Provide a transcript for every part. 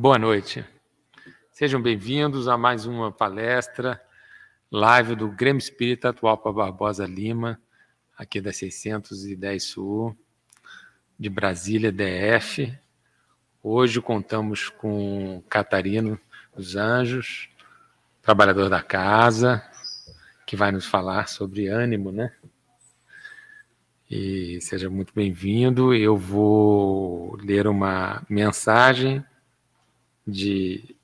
Boa noite. Sejam bem-vindos a mais uma palestra live do Grêmio Espírita Atual para Barbosa Lima, aqui da 610 Sul, de Brasília, DF. Hoje contamos com Catarino dos Anjos, trabalhador da casa, que vai nos falar sobre ânimo, né? E seja muito bem-vindo. Eu vou ler uma mensagem de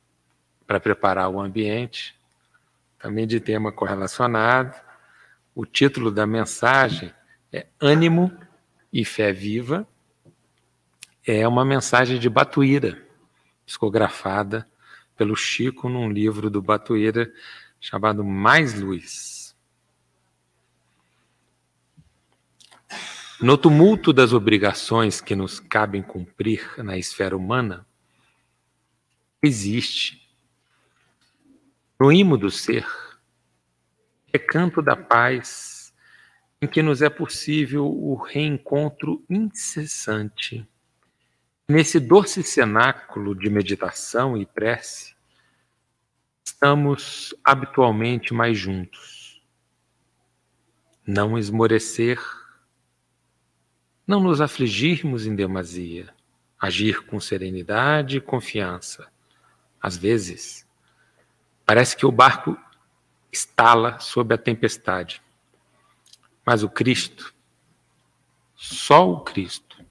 para preparar o ambiente, também de tema correlacionado. O título da mensagem é Ânimo e Fé Viva. É uma mensagem de Batuíra, psicografada pelo Chico num livro do Batuíra chamado Mais Luz. No tumulto das obrigações que nos cabem cumprir na esfera humana, existe no imo do ser, recanto da paz, em que nos é possível o reencontro incessante. Nesse doce cenáculo de meditação e prece, estamos habitualmente mais juntos. Não esmorecer, não nos afligirmos em demasia, agir com serenidade e confiança. Às vezes, Parece que o barco estala sob a tempestade. Mas o Cristo, só o Cristo,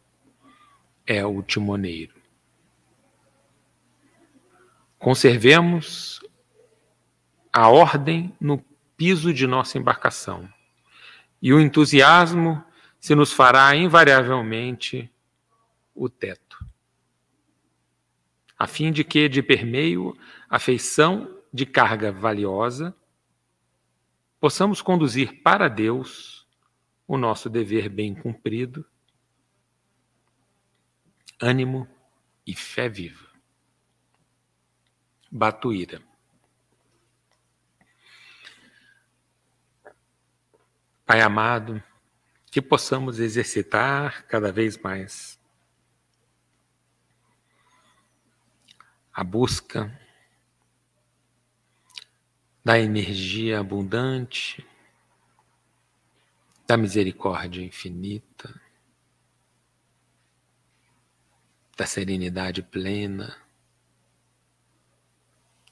é o timoneiro. Conservemos a ordem no piso de nossa embarcação. E o entusiasmo se nos fará invariavelmente o teto. A fim de que, de permeio, a feição de carga valiosa, possamos conduzir para Deus o nosso dever bem cumprido, ânimo e fé viva. Batuíra. Pai amado, que possamos exercitar cada vez mais a busca da energia abundante, da misericórdia infinita, da serenidade plena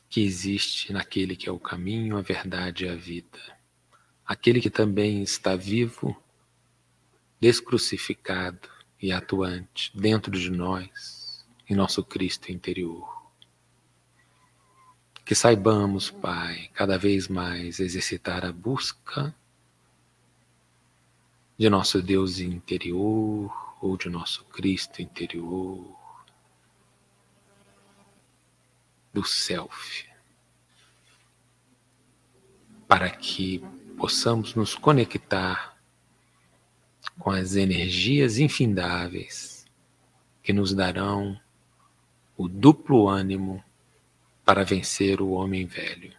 que existe naquele que é o caminho, a verdade e a vida. Aquele que também está vivo, descrucificado e atuante dentro de nós, em nosso Cristo interior. Que saibamos, Pai, cada vez mais exercitar a busca de nosso Deus interior ou de nosso Cristo interior, do Self, para que possamos nos conectar com as energias infindáveis que nos darão o duplo ânimo para vencer o homem velho.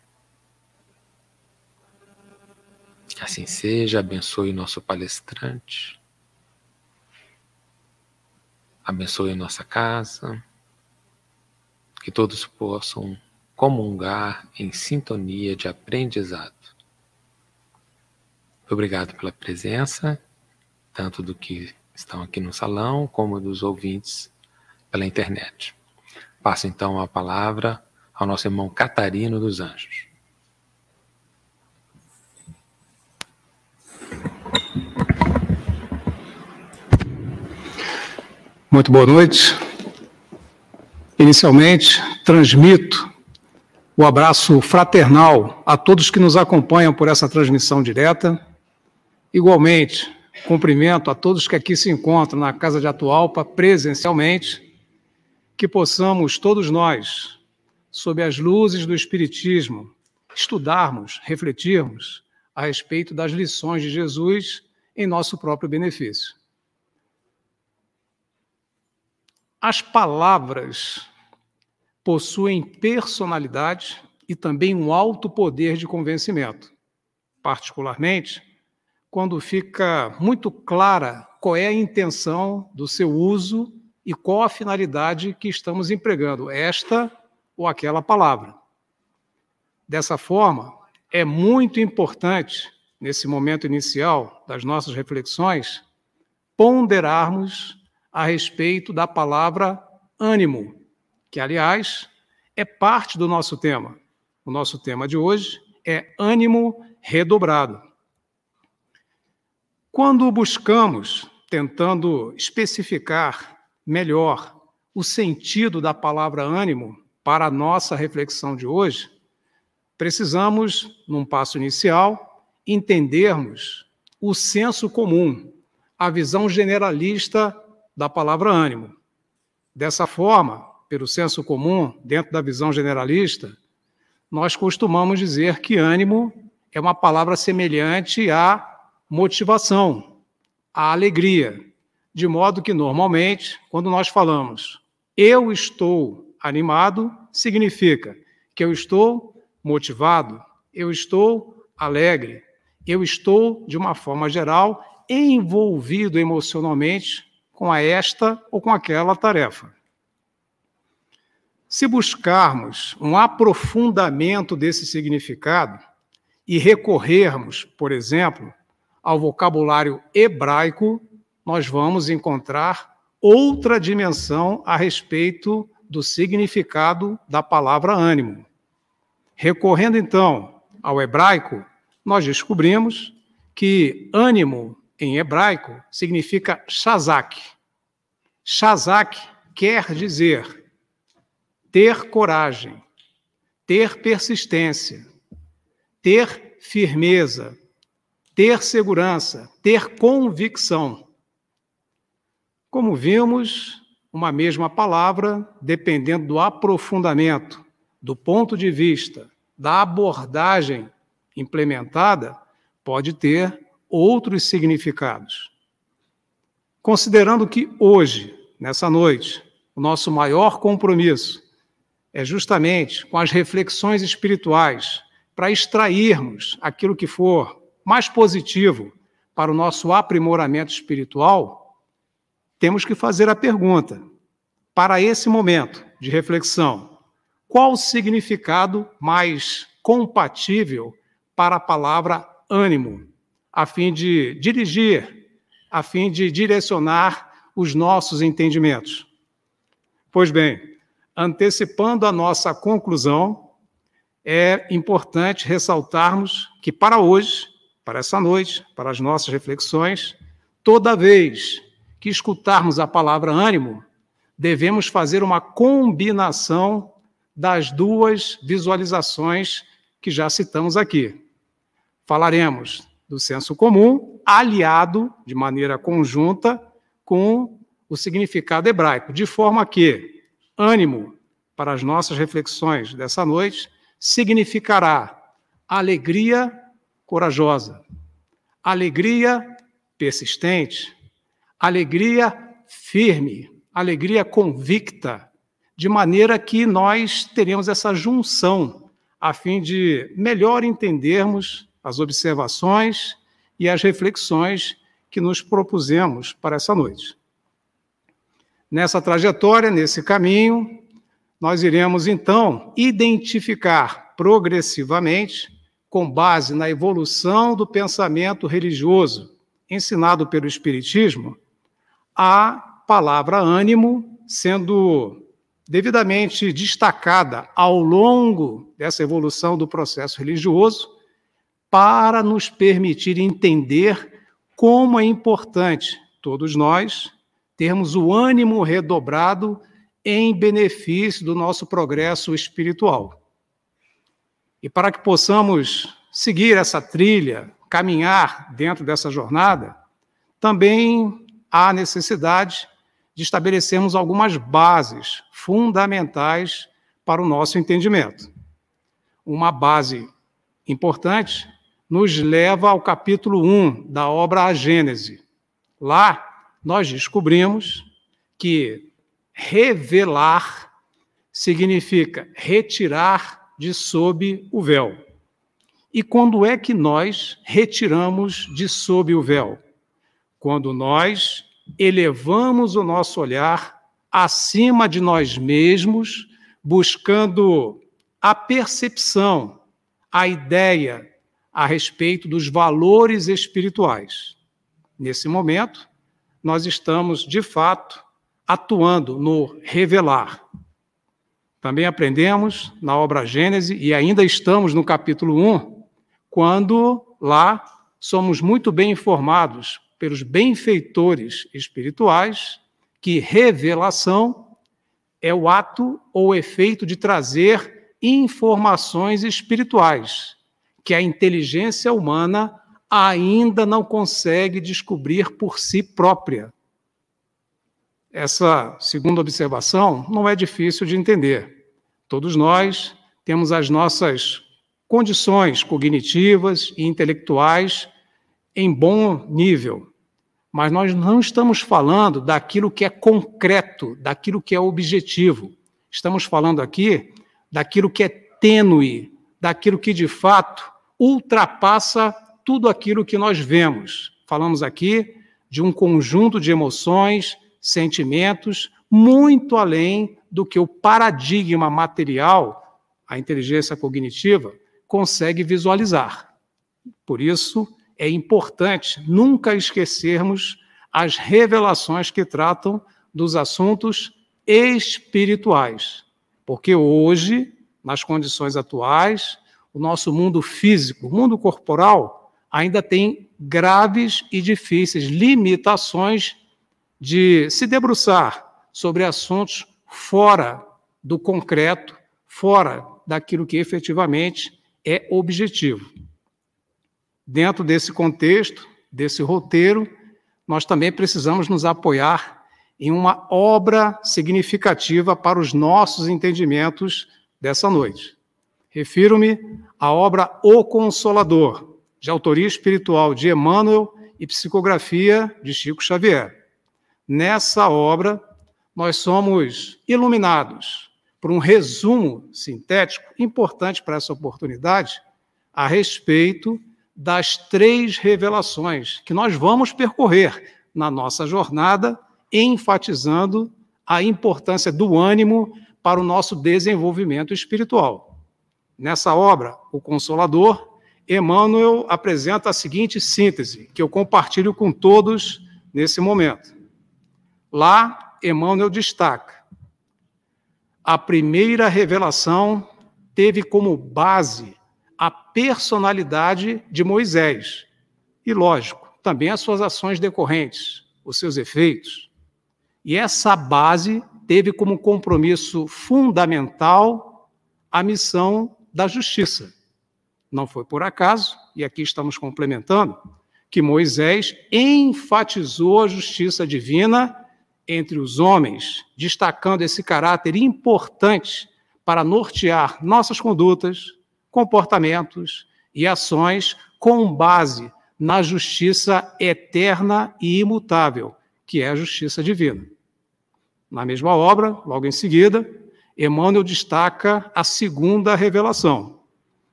Que assim seja, abençoe nosso palestrante, abençoe nossa casa, que todos possam comungar em sintonia de aprendizado. Obrigado pela presença, tanto do que estão aqui no salão, como dos ouvintes pela internet. Passo então a palavra ao nosso irmão Catarino dos Anjos. Muito boa noite. Inicialmente, transmito o abraço fraternal a todos que nos acompanham por essa transmissão direta. Igualmente, cumprimento a todos que aqui se encontram na Casa de Atualpa presencialmente, que possamos todos nós sob as luzes do Espiritismo, estudarmos, refletirmos a respeito das lições de Jesus em nosso próprio benefício. As palavras possuem personalidade e também um alto poder de convencimento, particularmente quando fica muito clara qual é a intenção do seu uso e qual a finalidade que estamos empregando, esta ou aquela palavra. Dessa forma, é muito importante, nesse momento inicial das nossas reflexões, ponderarmos a respeito da palavra ânimo, que, aliás, é parte do nosso tema. O nosso tema de hoje é ânimo redobrado. Quando buscamos, tentando especificar melhor o sentido da palavra ânimo para a nossa reflexão de hoje, precisamos, num passo inicial, entendermos o senso comum, a visão generalista da palavra ânimo. Dessa forma, pelo senso comum, dentro da visão generalista, nós costumamos dizer que ânimo é uma palavra semelhante à motivação, à alegria, de modo que normalmente, quando nós falamos eu estou animado, significa que eu estou motivado, eu estou alegre, eu estou, de uma forma geral, envolvido emocionalmente com a esta ou com aquela tarefa. Se buscarmos um aprofundamento desse significado e recorrermos, por exemplo, ao vocabulário hebraico, nós vamos encontrar outra dimensão a respeito do significado da palavra ânimo. Recorrendo então ao hebraico, nós descobrimos que ânimo em hebraico significa shazak. Shazak quer dizer ter coragem, ter persistência, ter firmeza, ter segurança, ter convicção. Como vimos, uma mesma palavra, dependendo do aprofundamento, do ponto de vista, da abordagem implementada, pode ter outros significados. Considerando que hoje, nessa noite, o nosso maior compromisso é justamente com as reflexões espirituais, para extrairmos aquilo que for mais positivo para o nosso aprimoramento espiritual, temos que fazer a pergunta: para esse momento de reflexão, qual o significado mais compatível para a palavra ânimo? a fim de dirigir, a fim de direcionar os nossos entendimentos. Pois bem, antecipando a nossa conclusão, é importante ressaltarmos que para hoje, para essa noite, para as nossas reflexões, toda vez que escutarmos a palavra ânimo, devemos fazer uma combinação das duas visualizações que já citamos aqui. Falaremos do senso comum, aliado de maneira conjunta com o significado hebraico, de forma que ânimo para as nossas reflexões dessa noite significará alegria corajosa, alegria persistente, alegria firme, alegria convicta, de maneira que nós teremos essa junção a fim de melhor entendermos as observações e as reflexões que nos propusemos para essa noite. Nessa trajetória, nesse caminho, nós iremos então identificar progressivamente, com base na evolução do pensamento religioso ensinado pelo Espiritismo, a palavra ânimo sendo devidamente destacada ao longo dessa evolução do processo religioso para nos permitir entender como é importante todos nós termos o ânimo redobrado em benefício do nosso progresso espiritual. E para que possamos seguir essa trilha, caminhar dentro dessa jornada, também há necessidade de estabelecermos algumas bases fundamentais para o nosso entendimento. Uma base importante nos leva ao capítulo 1 da obra A Gênese. Lá, nós descobrimos que revelar significa retirar de sob o véu. E quando é que nós retiramos de sob o véu? Quando nós elevamos o nosso olhar acima de nós mesmos, buscando a percepção, a ideia a respeito dos valores espirituais. Nesse momento, nós estamos, de fato, atuando no revelar. Também aprendemos na obra Gênese, e ainda estamos no capítulo 1, quando lá somos muito bem informados pelos benfeitores espirituais que revelação é o ato ou efeito de trazer informações espirituais que a inteligência humana ainda não consegue descobrir por si própria. Essa segunda observação não é difícil de entender. Todos nós temos as nossas condições cognitivas e intelectuais em bom nível, mas nós não estamos falando daquilo que é concreto, daquilo que é objetivo. Estamos falando aqui daquilo que é tênue, daquilo que de fato ultrapassa tudo aquilo que nós vemos. Falamos aqui de um conjunto de emoções, sentimentos, muito além do que o paradigma material, a inteligência cognitiva, consegue visualizar. Por isso, é importante nunca esquecermos as revelações que tratam dos assuntos espirituais, porque hoje, nas condições atuais, o nosso mundo físico, o mundo corporal, ainda tem graves e difíceis limitações de se debruçar sobre assuntos fora do concreto, fora daquilo que efetivamente é objetivo. Dentro desse contexto, desse roteiro, nós também precisamos nos apoiar em uma obra significativa para os nossos entendimentos dessa noite. Refiro-me à obra O Consolador, de autoria espiritual de Emmanuel e psicografia de Chico Xavier. Nessa obra, nós somos iluminados por um resumo sintético importante para essa oportunidade a respeito das três revelações que nós vamos percorrer na nossa jornada, enfatizando a importância do ânimo para o nosso desenvolvimento espiritual. Nessa obra, O Consolador, Emmanuel apresenta a seguinte síntese, que eu compartilho com todos nesse momento. Lá, Emmanuel destaca: a primeira revelação teve como base a personalidade de Moisés. E, lógico, também as suas ações decorrentes, os seus efeitos. E essa base teve como compromisso fundamental a missão da justiça. Não foi por acaso, e aqui estamos complementando, que Moisés enfatizou a justiça divina entre os homens, destacando esse caráter importante para nortear nossas condutas, comportamentos e ações com base na justiça eterna e imutável, que é a justiça divina. Na mesma obra, logo em seguida, Emmanuel destaca a segunda revelação.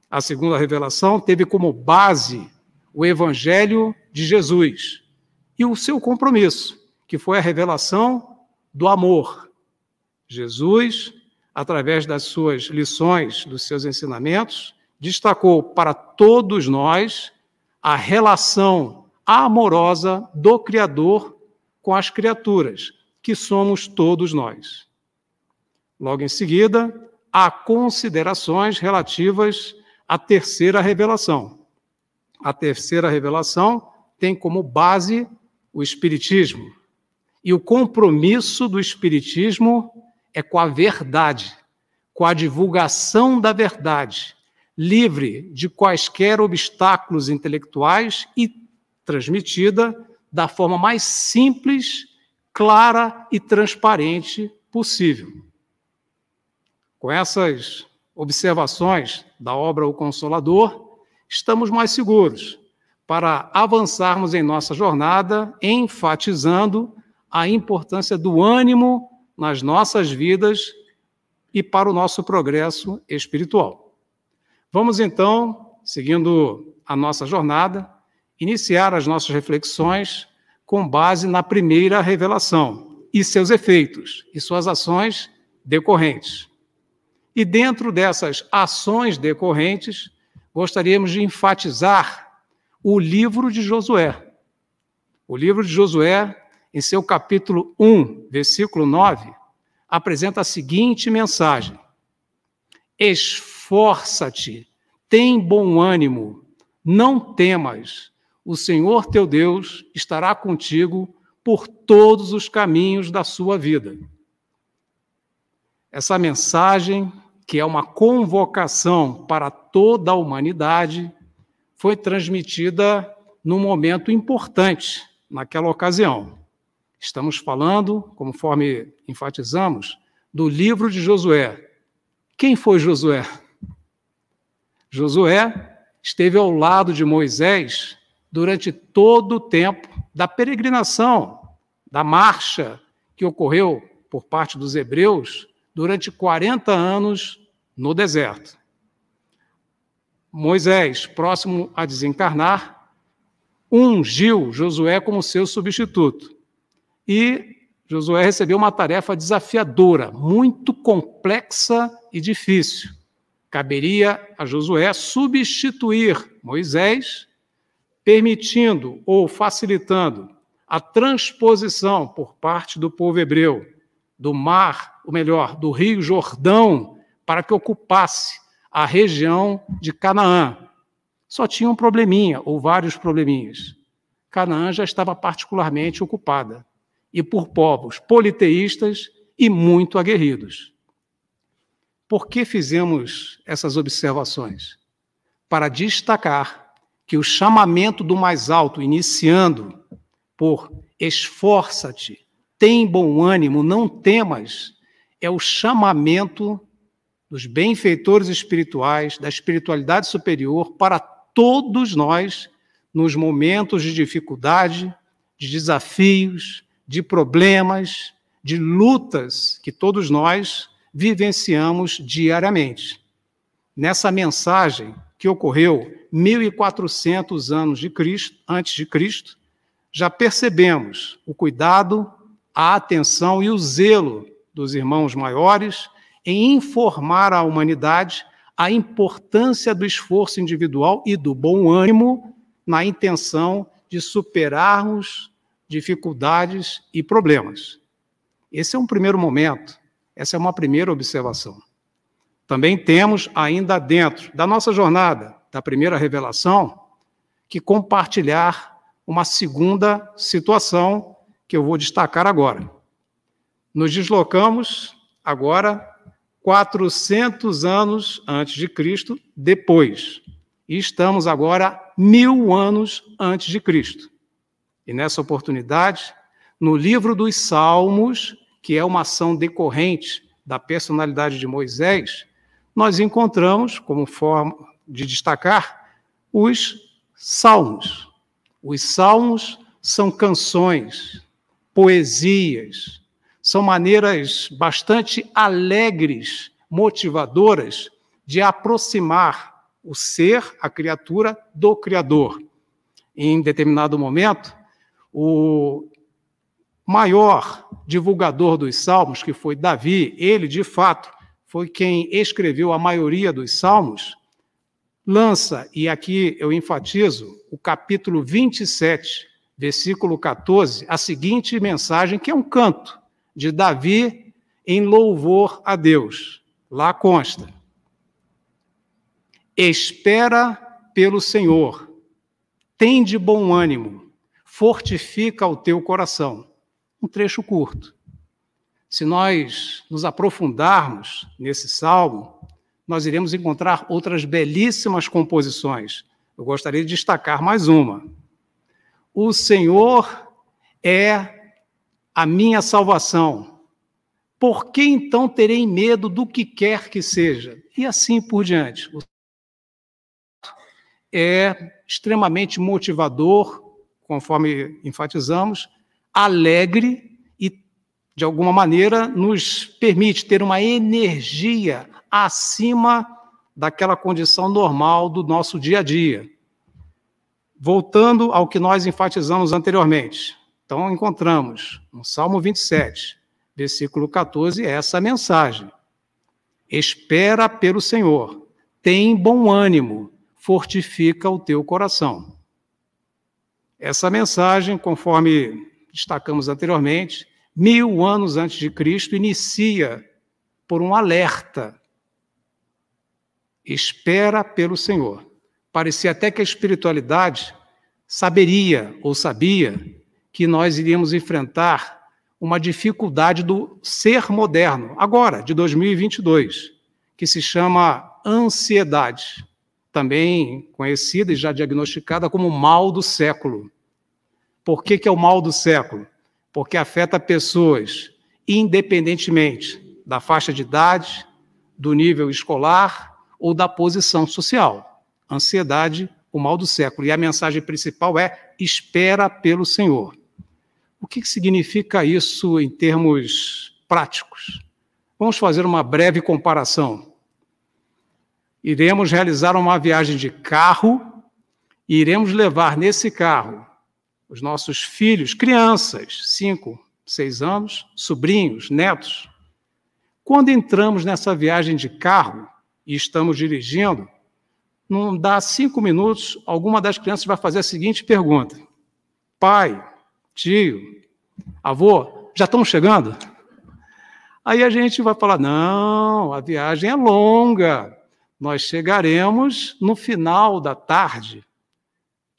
A segunda revelação teve como base o Evangelho de Jesus e o seu compromisso, que foi a revelação do amor. Jesus através das suas lições, dos seus ensinamentos, destacou para todos nós a relação amorosa do Criador com as criaturas, que somos todos nós. Logo em seguida, há considerações relativas à terceira revelação. A terceira revelação tem como base o Espiritismo. E o compromisso do Espiritismo é com a verdade, com a divulgação da verdade, livre de quaisquer obstáculos intelectuais e transmitida da forma mais simples, clara e transparente possível. Com essas observações da obra O Consolador, estamos mais seguros para avançarmos em nossa jornada, enfatizando a importância do ânimo nas nossas vidas e para o nosso progresso espiritual. Vamos então, seguindo a nossa jornada, iniciar as nossas reflexões com base na primeira revelação, e seus efeitos e suas ações decorrentes. E dentro dessas ações decorrentes, gostaríamos de enfatizar o livro de Josué. O livro de Josué, em seu capítulo 1, versículo 9, apresenta a seguinte mensagem: Esforça-te, tem bom ânimo, não temas, o Senhor teu Deus estará contigo por todos os caminhos da sua vida. Essa mensagem, que é uma convocação para toda a humanidade, foi transmitida num momento importante naquela ocasião. Estamos falando, conforme enfatizamos, do livro de Josué. Quem foi Josué? Josué esteve ao lado de Moisés durante todo o tempo da peregrinação, da marcha que ocorreu por parte dos hebreus durante 40 anos no deserto. Moisés, próximo a desencarnar, ungiu Josué como seu substituto. E Josué recebeu uma tarefa desafiadora, muito complexa e difícil. Caberia a Josué substituir Moisés, permitindo ou facilitando a transposição por parte do povo hebreu do mar, ou melhor, do Rio Jordão, para que ocupasse a região de Canaã. Só tinha um probleminha, ou vários probleminhas. Canaã já estava particularmente ocupada, e por povos politeístas e muito aguerridos. Por que fizemos essas observações? Para destacar que o chamamento do mais alto, iniciando por esforça-te, tem bom ânimo, não temas, é o chamamento dos benfeitores espirituais, da espiritualidade superior para todos nós nos momentos de dificuldade, de desafios, de problemas, de lutas que todos nós vivenciamos diariamente. Nessa mensagem que ocorreu 1400 anos de Cristo, antes de Cristo, já percebemos o cuidado a atenção e o zelo dos irmãos maiores em informar a humanidade a importância do esforço individual e do bom ânimo na intenção de superarmos dificuldades e problemas. Esse é um primeiro momento, essa é uma primeira observação. Também temos ainda dentro da nossa jornada, da primeira revelação, que compartilhar uma segunda situação que eu vou destacar agora. Nos deslocamos agora 400 anos antes de Cristo, depois. E estamos agora mil anos antes de Cristo. E nessa oportunidade, no livro dos Salmos, que é uma ação decorrente da personalidade de Moisés, nós encontramos, como forma de destacar, os Salmos. Os Salmos são canções, poesias, são maneiras bastante alegres, motivadoras de aproximar o ser, a criatura, do Criador. Em determinado momento, o maior divulgador dos salmos, que foi Davi, ele de fato foi quem escreveu a maioria dos salmos, lança, e aqui eu enfatizo, o capítulo 27 versículo 14, a seguinte mensagem, que é um canto de Davi em louvor a Deus. Lá consta: Espera pelo Senhor, tem de bom ânimo, fortifica o teu coração. Um trecho curto. Se nós nos aprofundarmos nesse salmo, nós iremos encontrar outras belíssimas composições. Eu gostaria de destacar mais uma, o Senhor é a minha salvação. Por que então terei medo do que quer que seja? E assim por diante. É extremamente motivador, conforme enfatizamos, alegre e, de alguma maneira, nos permite ter uma energia acima daquela condição normal do nosso dia a dia voltando ao que nós enfatizamos anteriormente, Então, encontramos no Salmo 27, versículo 14, essa mensagem. Espera pelo Senhor, tem bom ânimo, fortifica o teu coração. Essa mensagem, conforme destacamos anteriormente, mil anos antes de Cristo, inicia por um alerta. Espera pelo Senhor. Parecia até que a espiritualidade saberia ou sabia que nós iríamos enfrentar uma dificuldade do ser moderno, agora, de 2022, que se chama ansiedade, também conhecida e já diagnosticada como mal do século. Por que, que é o mal do século? Porque afeta pessoas, independentemente da faixa de idade, do nível escolar ou da posição social. Ansiedade, o mal do século. E a mensagem principal é: espera pelo Senhor. O que significa isso em termos práticos? Vamos fazer uma breve comparação. Iremos realizar uma viagem de carro e iremos levar nesse carro os nossos filhos, crianças, cinco, seis anos, sobrinhos, netos. Quando entramos nessa viagem de carro e estamos dirigindo, não dá cinco minutos, alguma das crianças vai fazer a seguinte pergunta: Pai, tio, avô, já estão chegando? Aí a gente vai falar: não, a viagem é longa, nós chegaremos no final da tarde.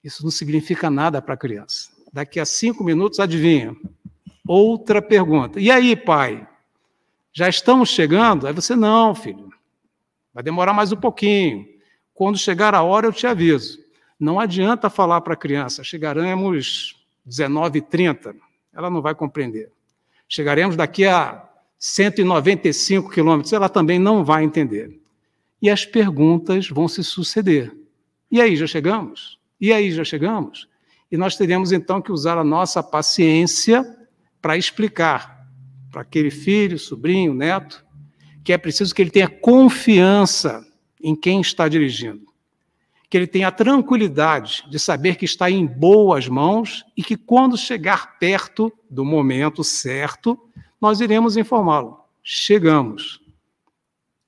Isso não significa nada para a criança. Daqui a cinco minutos, adivinha? Outra pergunta. E aí, pai? Já estamos chegando? Aí você, não, filho. Vai demorar mais um pouquinho. Quando chegar a hora, eu te aviso. Não adianta falar para a criança, chegaremos 19h30. Ela não vai compreender. Chegaremos daqui a 195 quilômetros. Ela também não vai entender. E as perguntas vão se suceder. E aí, já chegamos? E aí, já chegamos? E nós teremos então que usar a nossa paciência para explicar para aquele filho, sobrinho, neto, que é preciso que ele tenha confiança em quem está dirigindo. Que ele tenha a tranquilidade de saber que está em boas mãos e que quando chegar perto do momento certo, nós iremos informá-lo. Chegamos.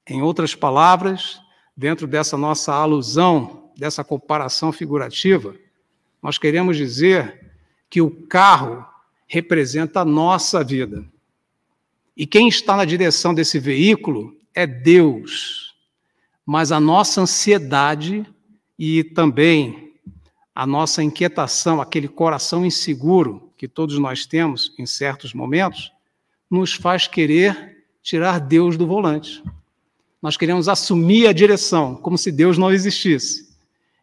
Em outras palavras, dentro dessa nossa alusão dessa comparação figurativa, nós queremos dizer que o carro representa a nossa vida. E quem está na direção desse veículo é Deus. Mas a nossa ansiedade e também a nossa inquietação, aquele coração inseguro que todos nós temos em certos momentos, nos faz querer tirar Deus do volante. Nós queremos assumir a direção, como se Deus não existisse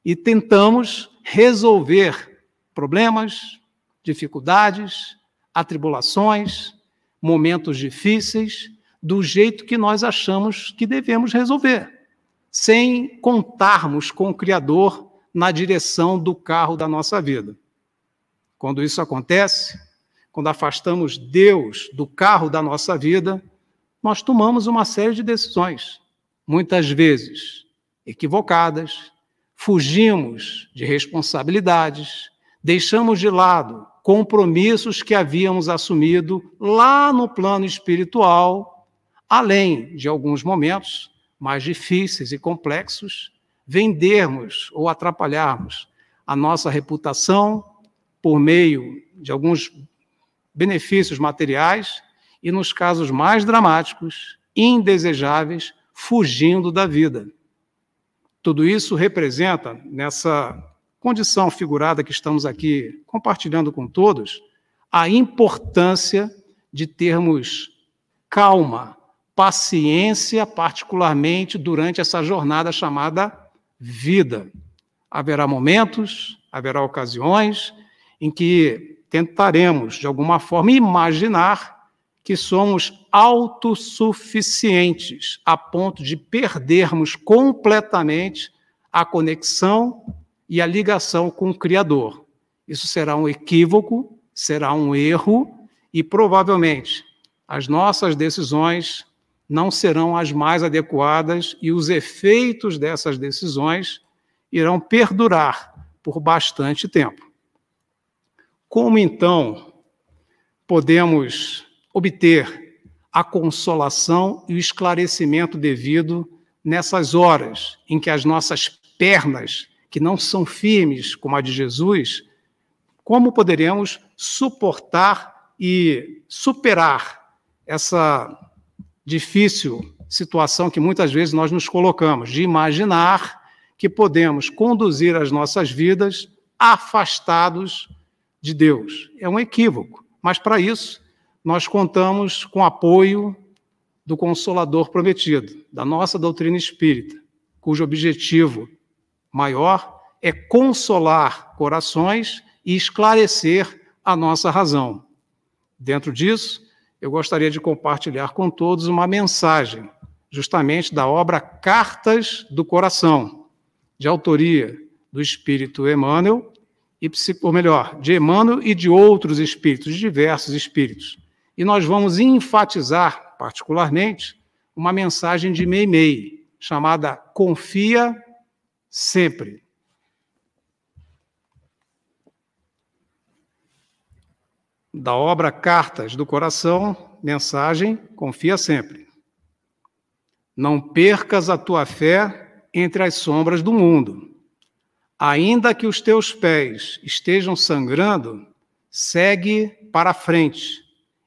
e tentamos resolver problemas, dificuldades, atribulações, momentos difíceis, do jeito que nós achamos que devemos resolver, sem contarmos com o Criador na direção do carro da nossa vida. Quando isso acontece, quando afastamos Deus do carro da nossa vida, nós tomamos uma série de decisões, muitas vezes equivocadas, fugimos de responsabilidades, deixamos de lado compromissos que havíamos assumido lá no plano espiritual, além de alguns momentos mais difíceis e complexos, vendermos ou atrapalharmos a nossa reputação por meio de alguns benefícios materiais e, nos casos mais dramáticos, indesejáveis, fugindo da vida. Tudo isso representa, nessa condição figurada que estamos aqui compartilhando com todos, a importância de termos calma, paciência, particularmente durante essa jornada chamada vida. Haverá momentos, haverá ocasiões em que tentaremos, de alguma forma, imaginar que somos autossuficientes a ponto de perdermos completamente a conexão e a ligação com o Criador. Isso será um equívoco, será um erro e provavelmente as nossas decisões não serão as mais adequadas e os efeitos dessas decisões irão perdurar por bastante tempo. Como então podemos obter a consolação e o esclarecimento devido nessas horas em que as nossas pernas, que não são firmes como a de Jesus, como poderemos suportar e superar essa difícil situação que muitas vezes nós nos colocamos, de imaginar que podemos conduzir as nossas vidas afastados de Deus. É um equívoco, mas para isso nós contamos com apoio do Consolador prometido, da nossa doutrina espírita, cujo objetivo maior é consolar corações e esclarecer a nossa razão. Dentro disso, eu gostaria de compartilhar com todos uma mensagem, justamente da obra Cartas do Coração, de autoria do Espírito Emmanuel, e, ou melhor, de Emmanuel e de outros espíritos, de diversos espíritos. E nós vamos enfatizar, particularmente, uma mensagem de Meimei, chamada Confia Sempre. Da obra Cartas do Coração, mensagem Confia Sempre. Não percas a tua fé entre as sombras do mundo. Ainda que os teus pés estejam sangrando, segue para frente,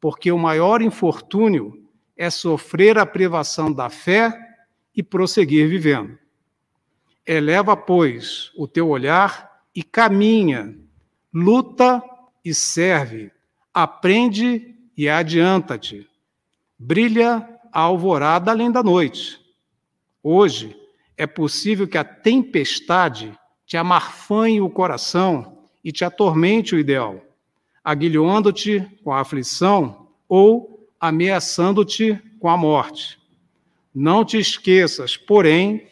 porque o maior infortúnio é sofrer a privação da fé e prosseguir vivendo. Eleva, pois, o teu olhar e caminha, luta e serve, aprende e adianta-te. Brilha a alvorada além da noite. Hoje é possível que a tempestade te amarfanhe o coração e te atormente o ideal aguilhando-te com a aflição ou ameaçando-te com a morte. Não te esqueças, porém,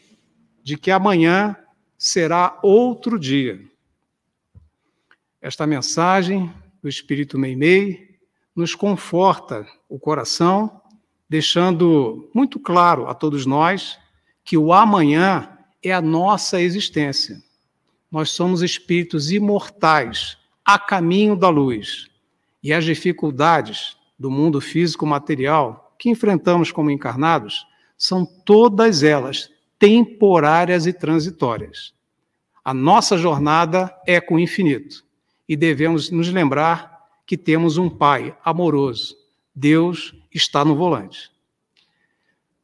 de que amanhã será outro dia. Esta mensagem do Espírito Meimei nos conforta o coração, deixando muito claro a todos nós que o amanhã é a nossa existência. Nós somos espíritos imortais a caminho da luz. E as dificuldades do mundo físico material que enfrentamos como encarnados são todas elas temporárias e transitórias. A nossa jornada é com o infinito e devemos nos lembrar que temos um Pai amoroso. Deus está no volante.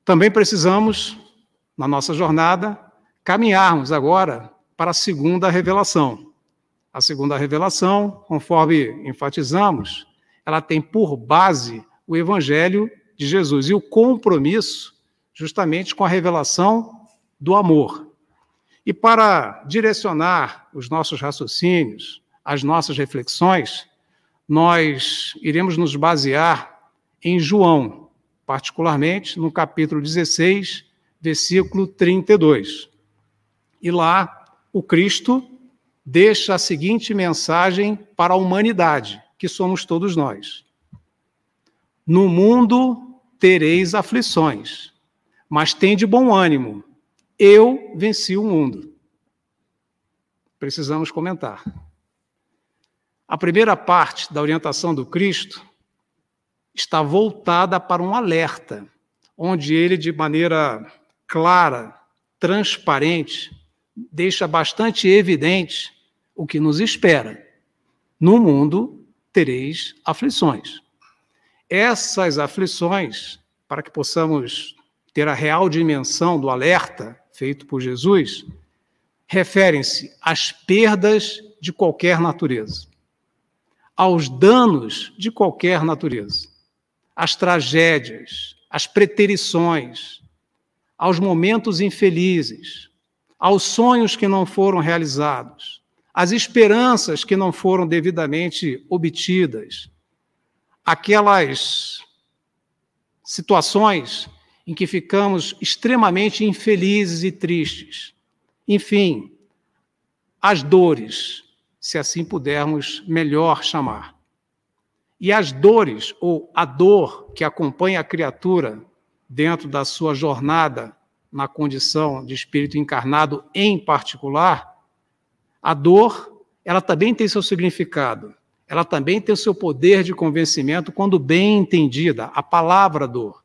Também precisamos, na nossa jornada, caminharmos agora para a segunda revelação, a segunda revelação, conforme enfatizamos, ela tem por base o evangelho de Jesus e o compromisso justamente com a revelação do amor. E para direcionar os nossos raciocínios, as nossas reflexões, nós iremos nos basear em João, particularmente no capítulo 16, versículo 32. E lá, o Cristo deixa a seguinte mensagem para a humanidade, que somos todos nós: No mundo tereis aflições, mas tende bom ânimo. Eu venci o mundo. Precisamos comentar. A primeira parte da orientação do Cristo está voltada para um alerta, onde ele, de maneira clara, transparente, deixa bastante evidente o que nos espera. No mundo tereis aflições. Essas aflições, para que possamos ter a real dimensão do alerta feito por Jesus, referem-se às perdas de qualquer natureza, aos danos de qualquer natureza, às tragédias, às preterições, aos momentos infelizes, aos sonhos que não foram realizados, às esperanças que não foram devidamente obtidas, aquelas situações em que ficamos extremamente infelizes e tristes. Enfim, as dores, se assim pudermos melhor chamar. E as dores, ou a dor que acompanha a criatura dentro da sua jornada na condição de espírito encarnado em particular, a dor, ela também tem seu significado, ela também tem o seu poder de convencimento quando bem entendida, a palavra dor.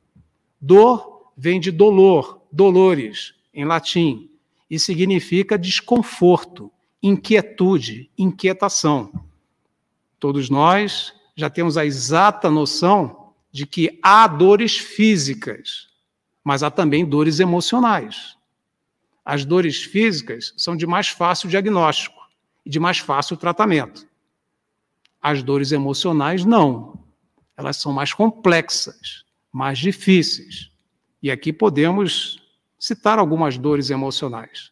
Dor vem de dolor, dolores, em latim, e significa desconforto, inquietude, inquietação. Todos nós já temos a exata noção de que há dores físicas, mas há também dores emocionais. As dores físicas são de mais fácil diagnóstico e de mais fácil tratamento. As dores emocionais, não. Elas são mais complexas, mais difíceis. E aqui podemos citar algumas dores emocionais: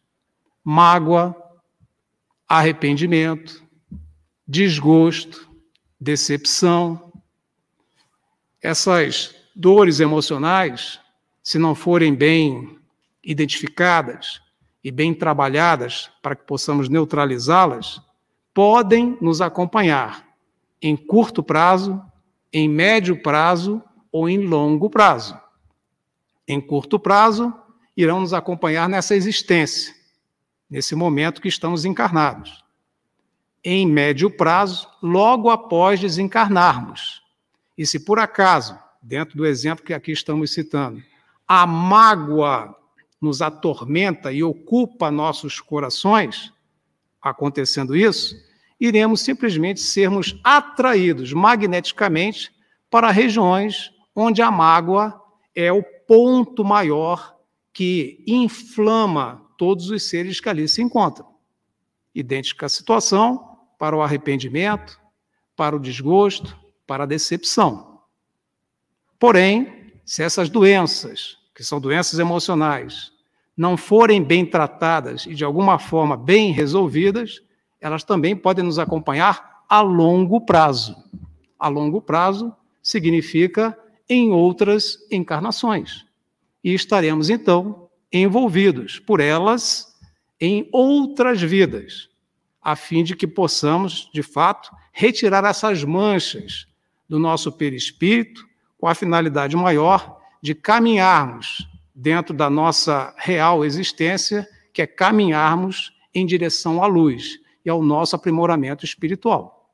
mágoa, arrependimento, desgosto, decepção. Essas dores emocionais, se não forem bem identificadas e bem trabalhadas para que possamos neutralizá-las, podem nos acompanhar em curto prazo, em médio prazo ou em longo prazo. Em curto prazo, irão nos acompanhar nessa existência, nesse momento que estamos encarnados. Em médio prazo, logo após desencarnarmos. E se por acaso, dentro do exemplo que aqui estamos citando, a mágoa nos atormenta e ocupa nossos corações, acontecendo isso, iremos simplesmente sermos atraídos magneticamente para regiões onde a mágoa é o ponto maior que inflama todos os seres que ali se encontram. Idêntica situação para o arrependimento, para o desgosto, para a decepção. Porém, se essas doenças, que são doenças emocionais, não forem bem tratadas e de alguma forma bem resolvidas, elas também podem nos acompanhar a longo prazo. A longo prazo significa em outras encarnações. E estaremos, então, envolvidos por elas em outras vidas, a fim de que possamos, de fato, retirar essas manchas do nosso perispírito com a finalidade maior de caminharmos dentro da nossa real existência, que é caminharmos em direção à luz, e ao nosso aprimoramento espiritual.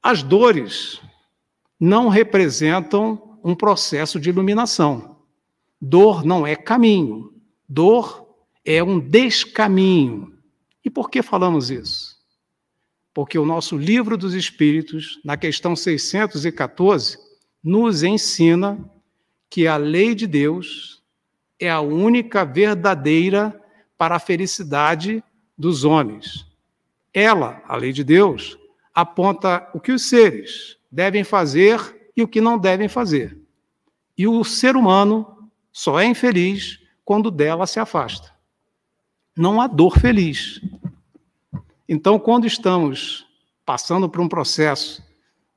As dores não representam um processo de iluminação. Dor não é caminho, dor é um descaminho. E por que falamos isso? Porque o nosso livro dos Espíritos, na questão 614, nos ensina que a lei de Deus é a única verdadeira para a felicidade dos homens. Ela, a lei de Deus, aponta o que os seres devem fazer e o que não devem fazer. E o ser humano só é infeliz quando dela se afasta. Não há dor feliz. Então, quando estamos passando por um processo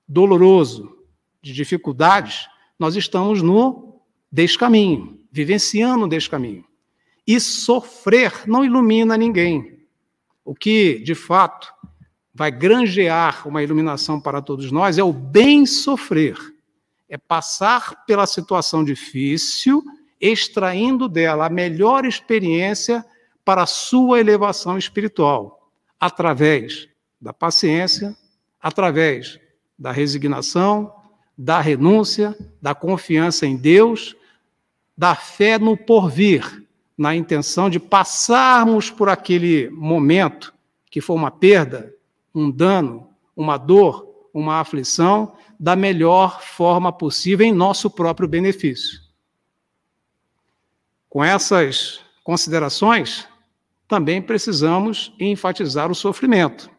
doloroso, de dificuldades, nós estamos no descaminho, vivenciando o descaminho. E sofrer não ilumina ninguém. O que, de fato, vai granjear uma iluminação para todos nós é o bem sofrer. É passar pela situação difícil, extraindo dela a melhor experiência para a sua elevação espiritual, através da paciência, através da resignação, da renúncia, da confiança em Deus, da fé no porvir, na intenção de passarmos por aquele momento que foi uma perda, um dano, uma dor, uma aflição, da melhor forma possível em nosso próprio benefício. Com essas considerações, também precisamos enfatizar o sofrimento.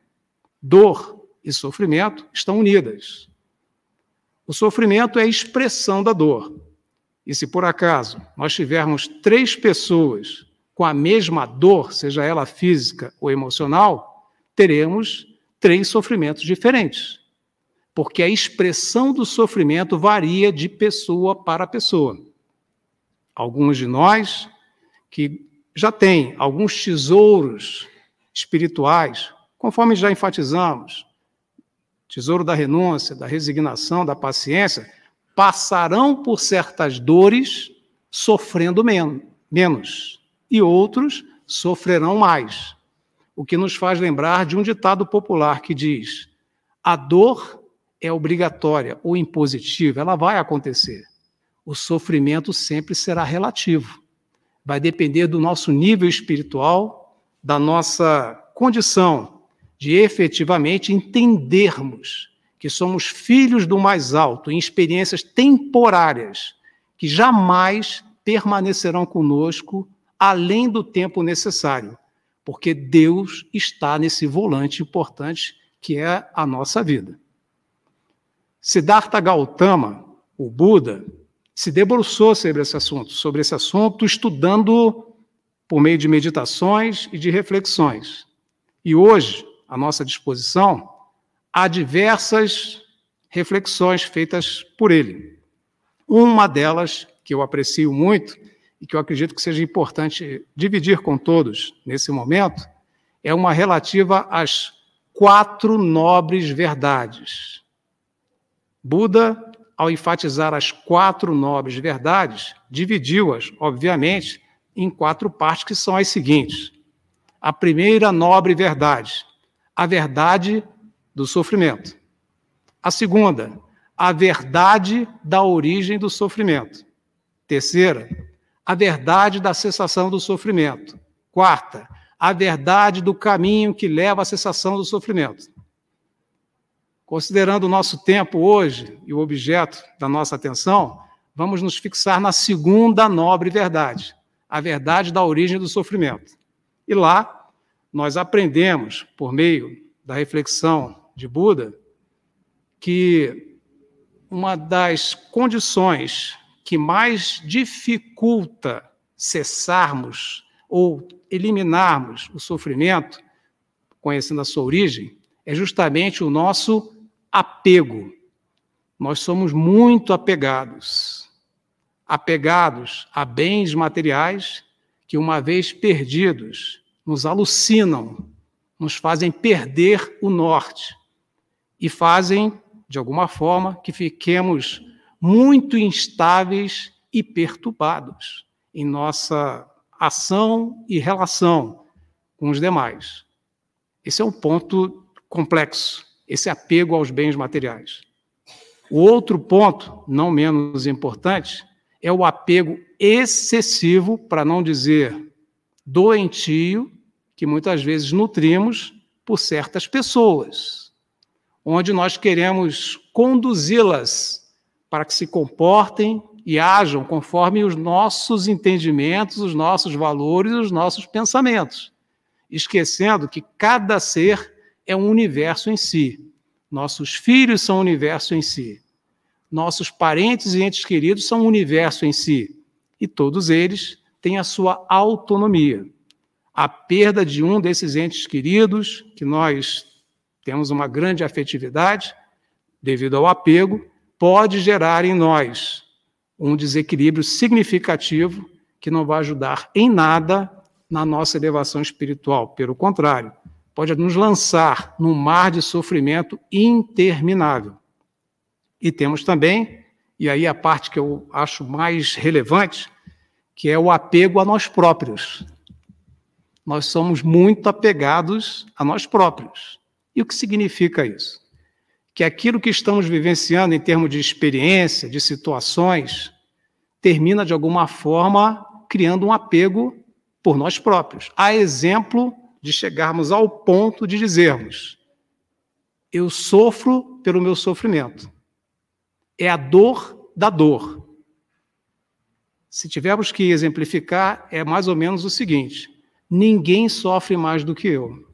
Dor e sofrimento estão unidas. O sofrimento é a expressão da dor. E se por acaso nós tivermos três pessoas com a mesma dor, seja ela física ou emocional, teremos três sofrimentos diferentes. porque a expressão do sofrimento varia de pessoa para pessoa. Alguns de nós que já têm alguns tesouros espirituais, conforme já enfatizamos, tesouro da renúncia, da resignação, da paciência, passarão por certas dores sofrendo men menos, e outros sofrerão mais. O que nos faz lembrar de um ditado popular que diz: a dor é obrigatória ou impositiva, ela vai acontecer. O sofrimento sempre será relativo. Vai depender do nosso nível espiritual, da nossa condição de efetivamente entendermos que somos filhos do mais alto em experiências temporárias que jamais permanecerão conosco além do tempo necessário, porque Deus está nesse volante importante que é a nossa vida. Siddhartha Gautama, o Buda, se debruçou sobre esse assunto, sobre esse assunto, estudando por meio de meditações e de reflexões. E hoje, à nossa disposição, há diversas reflexões feitas por ele. Uma delas, que eu aprecio muito e que eu acredito que seja importante dividir com todos nesse momento, é uma relativa às quatro nobres verdades. Buda, ao enfatizar as quatro nobres verdades, dividiu-as, obviamente, em quatro partes que são as seguintes. A primeira nobre verdade, a verdade do sofrimento. A segunda, a verdade da origem do sofrimento. Terceira, a verdade da cessação do sofrimento. Quarta, a verdade do caminho que leva à cessação do sofrimento. Considerando o nosso tempo hoje e o objeto da nossa atenção, vamos nos fixar na segunda nobre verdade, a verdade da origem do sofrimento. E lá nós aprendemos, por meio da reflexão de Buda, que uma das condições que mais dificulta cessarmos ou eliminarmos o sofrimento, conhecendo a sua origem, é justamente o nosso apego. Nós somos muito apegados. Apegados a bens materiais que, uma vez perdidos, nos alucinam, nos fazem perder o norte e fazem, de alguma forma, que fiquemos muito instáveis e perturbados em nossa ação e relação com os demais. Esse é um ponto complexo, esse apego aos bens materiais. O outro ponto, não menos importante, é o apego excessivo, para não dizer doentio, que muitas vezes nutrimos por certas pessoas, onde nós queremos conduzi-las para que se comportem e ajam conforme os nossos entendimentos, os nossos valores, os nossos pensamentos, esquecendo que cada ser é um universo em si. Nossos filhos são um universo em si. Nossos parentes e entes queridos são um universo em si. E todos eles têm a sua autonomia. A perda de um desses entes queridos, que nós temos uma grande afetividade, devido ao apego, pode gerar em nós um desequilíbrio significativo que não vai ajudar em nada na nossa elevação espiritual. Pelo contrário, pode nos lançar num mar de sofrimento interminável. E temos também, e aí a parte que eu acho mais relevante, que é o apego a nós próprios. Nós somos muito apegados a nós próprios. E o que significa isso? que aquilo que estamos vivenciando em termos de experiência, de situações, termina de alguma forma criando um apego por nós próprios. A exemplo de chegarmos ao ponto de dizermos: eu sofro pelo meu sofrimento. É a dor da dor. Se tivermos que exemplificar, é mais ou menos o seguinte: ninguém sofre mais do que eu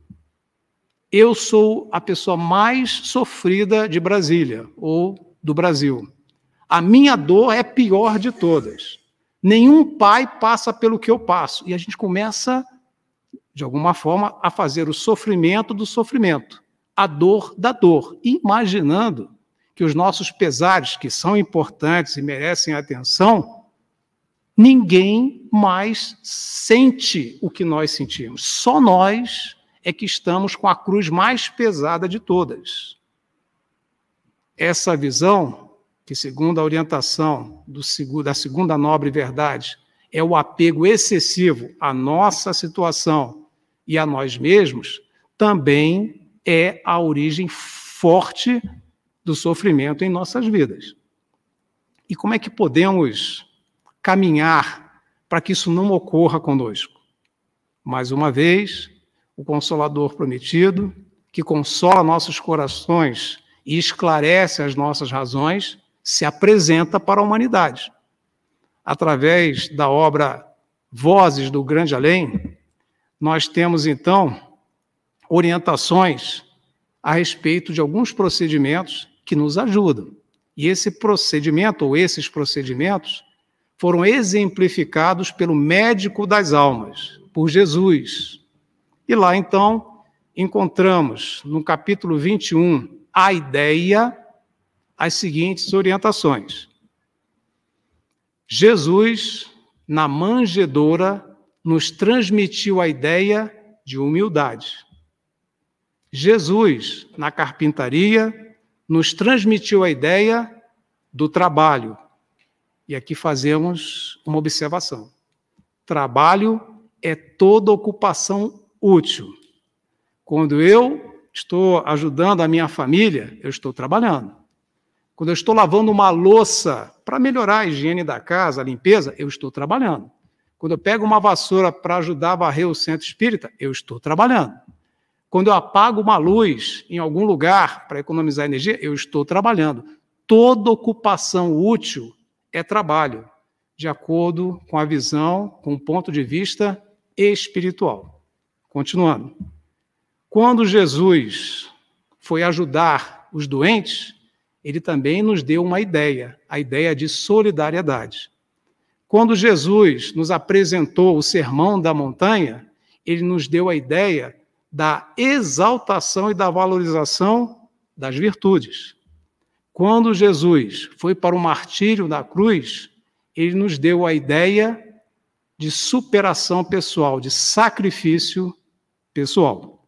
eu sou a pessoa mais sofrida de Brasília ou do Brasil. A minha dor é pior de todas. Nenhum pai passa pelo que eu passo. E a gente começa, de alguma forma, a fazer o sofrimento do sofrimento, a dor da dor, imaginando que os nossos pesares, que são importantes e merecem atenção, ninguém mais sente o que nós sentimos. Só nós é que estamos com a cruz mais pesada de todas. Essa visão, que segundo a orientação do, da segunda nobre verdade, é o apego excessivo à nossa situação e a nós mesmos, também é a origem forte do sofrimento em nossas vidas. E como é que podemos caminhar para que isso não ocorra conosco? Mais uma vez, o Consolador prometido, que consola nossos corações e esclarece as nossas razões, se apresenta para a humanidade. Através da obra Vozes do Grande Além, nós temos então orientações a respeito de alguns procedimentos que nos ajudam. E esse procedimento, ou esses procedimentos, foram exemplificados pelo médico das almas, por Jesus. E lá, então, encontramos, no capítulo 21, a ideia, as seguintes orientações. Jesus, na manjedoura, nos transmitiu a ideia de humildade. Jesus, na carpintaria, nos transmitiu a ideia do trabalho. E aqui fazemos uma observação. Trabalho é toda ocupação útil. Quando eu estou ajudando a minha família, eu estou trabalhando. Quando eu estou lavando uma louça para melhorar a higiene da casa, a limpeza, eu estou trabalhando. Quando eu pego uma vassoura para ajudar a varrer o centro espírita, eu estou trabalhando. Quando eu apago uma luz em algum lugar para economizar energia, eu estou trabalhando. Toda ocupação útil é trabalho, de acordo com a visão, com o ponto de vista espiritual. Continuando. Quando Jesus foi ajudar os doentes, ele também nos deu uma ideia, a ideia de solidariedade. Quando Jesus nos apresentou o Sermão da Montanha, ele nos deu a ideia da exaltação e da valorização das virtudes. Quando Jesus foi para o martírio da cruz, ele nos deu a ideia de superação pessoal, de sacrifício pessoal.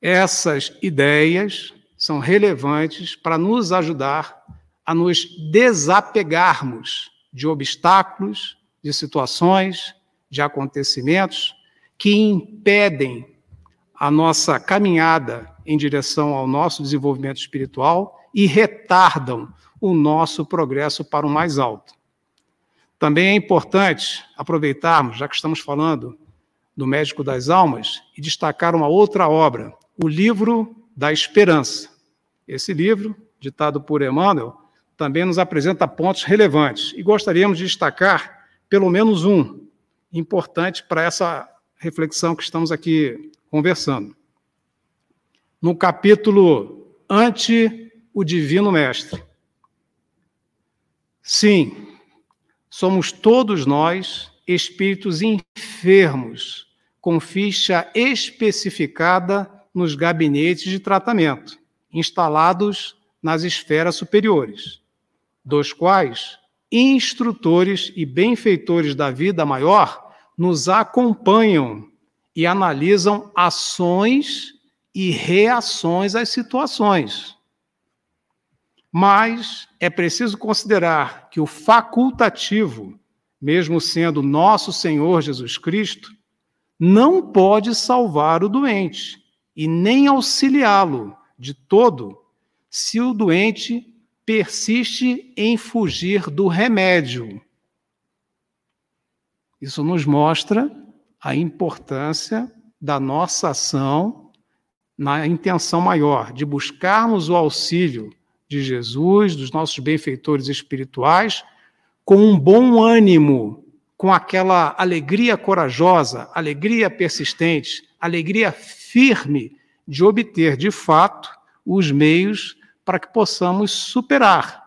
Essas ideias são relevantes para nos ajudar a nos desapegarmos de obstáculos, de situações, de acontecimentos que impedem a nossa caminhada em direção ao nosso desenvolvimento espiritual e retardam o nosso progresso para o mais alto. Também é importante aproveitarmos, já que estamos falando do Médico das Almas, e destacar uma outra obra, o Livro da Esperança. Esse livro, ditado por Emmanuel, também nos apresenta pontos relevantes e gostaríamos de destacar pelo menos um importante para essa reflexão que estamos aqui conversando. No capítulo Ante o Divino Mestre. Sim, somos todos nós espíritos enfermos, com ficha especificada nos gabinetes de tratamento, instalados nas esferas superiores, dos quais instrutores e benfeitores da vida maior nos acompanham e analisam ações e reações às situações. Mas é preciso considerar que o facultativo, mesmo sendo nosso Senhor Jesus Cristo, não pode salvar o doente e nem auxiliá-lo de todo se o doente persiste em fugir do remédio. Isso nos mostra a importância da nossa ação na intenção maior de buscarmos o auxílio de Jesus, dos nossos benfeitores espirituais, com um bom ânimo, com aquela alegria corajosa, alegria persistente, alegria firme de obter de fato os meios para que possamos superar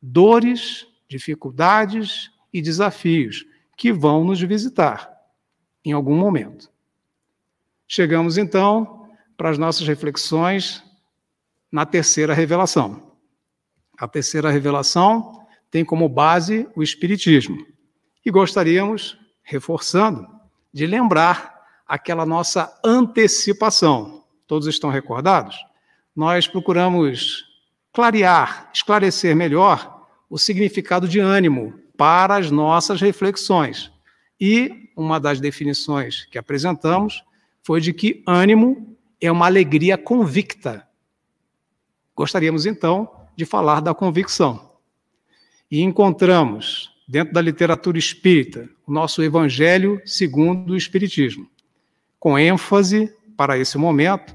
dores, dificuldades e desafios que vão nos visitar em algum momento. Chegamos então para as nossas reflexões na terceira revelação. A terceira revelação tem como base o Espiritismo. E gostaríamos, reforçando, de lembrar aquela nossa antecipação. Todos estão recordados? Nós procuramos clarear, esclarecer melhor o significado de ânimo para as nossas reflexões. E uma das definições que apresentamos foi de que ânimo é uma alegria convicta. Gostaríamos então de falar da convicção. E encontramos, dentro da literatura espírita, o nosso Evangelho segundo o Espiritismo, com ênfase, para esse momento,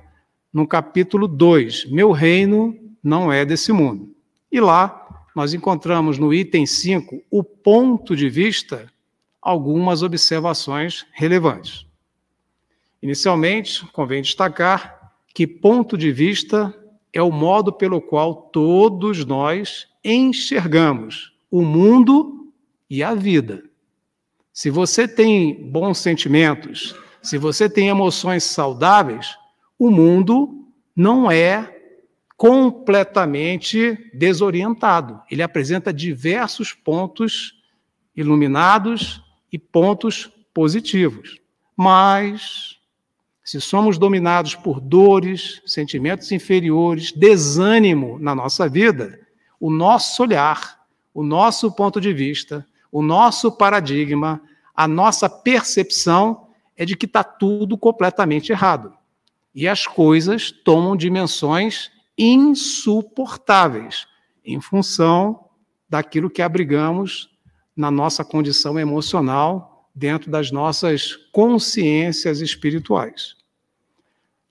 no capítulo 2, Meu reino não é desse mundo. E lá nós encontramos no item 5 o ponto de vista, algumas observações relevantes. Inicialmente, convém destacar que ponto de vista é o modo pelo qual todos nós enxergamos o mundo e a vida. Se você tem bons sentimentos, se você tem emoções saudáveis, o mundo não é completamente desorientado. Ele apresenta diversos pontos iluminados e pontos positivos. Mas se somos dominados por dores, sentimentos inferiores, desânimo na nossa vida, o nosso olhar, o nosso ponto de vista, o nosso paradigma, a nossa percepção é de que está tudo completamente errado. E as coisas tomam dimensões insuportáveis em função daquilo que abrigamos na nossa condição emocional, dentro das nossas consciências espirituais.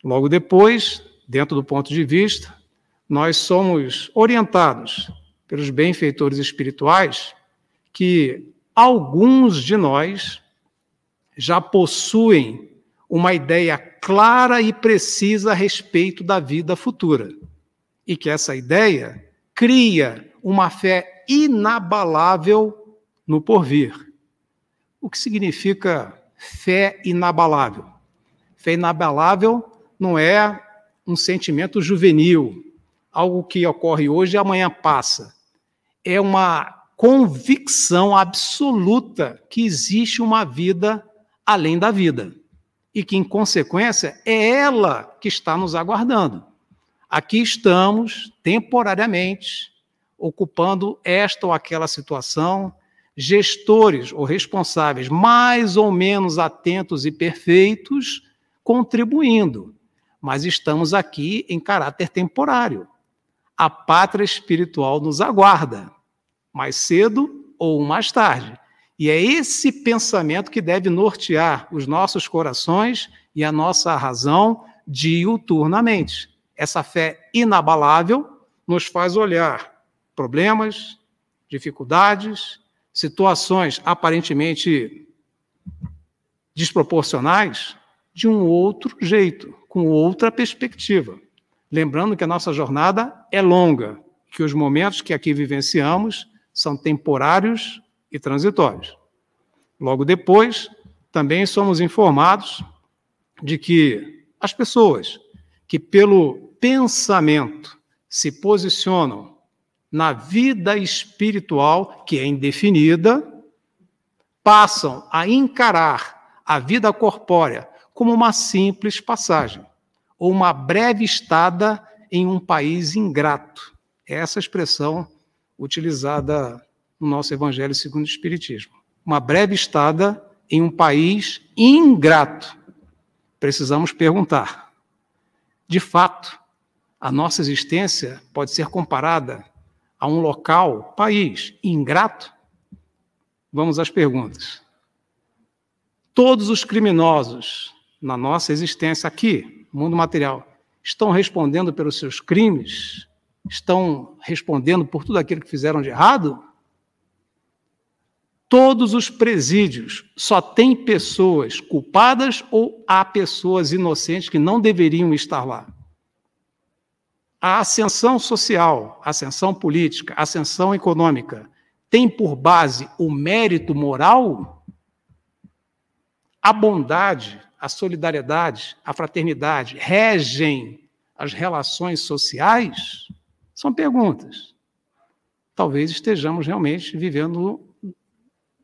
Logo depois, dentro do ponto de vista, nós somos orientados pelos benfeitores espirituais que alguns de nós já possuem uma ideia clara e precisa a respeito da vida futura. E que essa ideia cria uma fé inabalável no porvir. O que significa fé inabalável? Fé inabalável não é um sentimento juvenil, algo que ocorre hoje e amanhã passa. É uma convicção absoluta que existe uma vida além da vida e que, em consequência, é ela que está nos aguardando. Aqui estamos, temporariamente, ocupando esta ou aquela situação, gestores ou responsáveis mais ou menos atentos e perfeitos, contribuindo mas estamos aqui em caráter temporário. A pátria espiritual nos aguarda, mais cedo ou mais tarde. E é esse pensamento que deve nortear os nossos corações e a nossa razão diuturnamente. Essa fé inabalável nos faz olhar problemas, dificuldades, situações aparentemente desproporcionais de um outro jeito, com outra perspectiva. Lembrando que a nossa jornada é longa, que os momentos que aqui vivenciamos são temporários e transitórios. Logo depois, também somos informados de que as pessoas que, pelo pensamento, se posicionam na vida espiritual, que é indefinida, passam a encarar a vida corpórea como uma simples passagem, ou uma breve estada em um país ingrato. É essa expressão utilizada no nosso Evangelho segundo o Espiritismo. Uma breve estada em um país ingrato. Precisamos perguntar: de fato, a nossa existência pode ser comparada a um local, país ingrato? Vamos às perguntas. Todos os criminosos na nossa existência aqui, mundo material, estão respondendo pelos seus crimes? Estão respondendo por tudo aquilo que fizeram de errado? Todos os presídios só têm pessoas culpadas ou há pessoas inocentes que não deveriam estar lá? A ascensão social, ascensão política, ascensão econômica tem por base o mérito moral? A bondade a solidariedade, a fraternidade regem as relações sociais? São perguntas. talvez estejamos realmente vivendo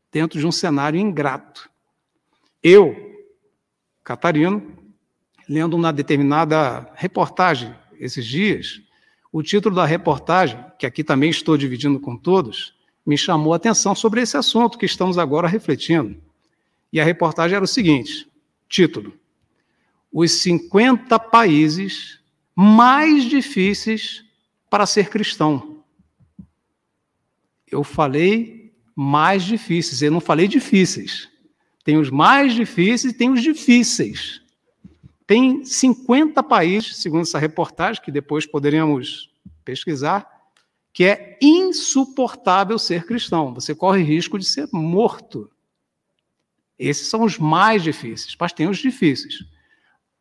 dentro de um cenário ingrato. Eu, Catarino, lendo uma determinada reportagem esses dias, o título da reportagem, que aqui também estou dividindo com todos, me chamou a atenção sobre esse assunto que estamos agora refletindo. E a reportagem era o seguinte: título: Os 50 países mais difíceis para ser cristão. Eu falei mais difíceis, eu não falei difíceis. Tem os mais difíceis e tem os difíceis. Tem 50 países, segundo essa reportagem, que depois poderemos pesquisar, que é insuportável ser cristão. Você corre risco de ser morto. Esses são os mais difíceis, mas tem os difíceis.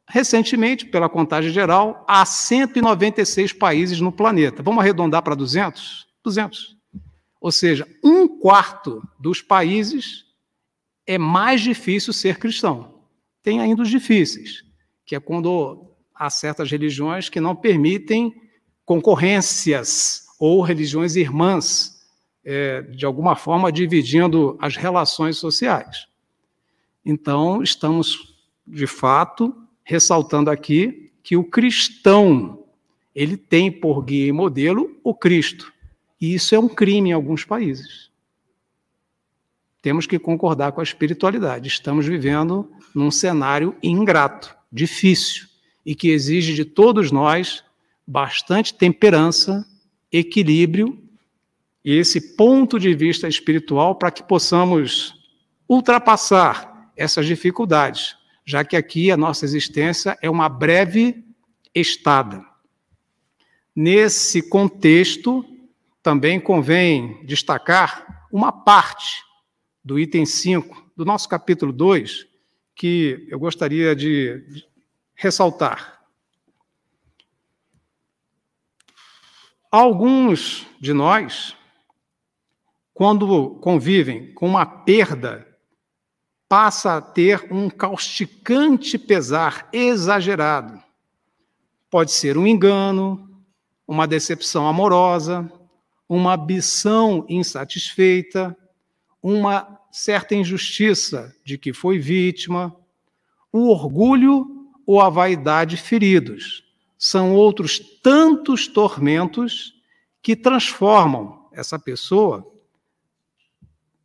Recentemente, pela contagem geral, há 196 países no planeta. Vamos arredondar para 200? 200. Ou seja, um quarto dos países é mais difícil ser cristão. Tem ainda os difíceis, que é quando há certas religiões que não permitem concorrências ou religiões irmãs, é, de alguma forma dividindo as relações sociais. Então, estamos, de fato, ressaltando aqui que o cristão ele tem por guia e modelo o Cristo. E isso é um crime em alguns países. Temos que concordar com a espiritualidade. Estamos vivendo num cenário ingrato, difícil, e que exige de todos nós bastante temperança, equilíbrio e esse ponto de vista espiritual para que possamos ultrapassar essas dificuldades, já que aqui a nossa existência é uma breve estada. Nesse contexto, também convém destacar uma parte do item 5 do nosso capítulo 2 que eu gostaria de ressaltar. Alguns de nós, quando convivem com uma perda, passa a ter um causticante pesar exagerado. Pode ser um engano, uma decepção amorosa, uma ambição insatisfeita, uma certa injustiça de que foi vítima, o orgulho ou a vaidade feridos são outros tantos tormentos que transformam essa pessoa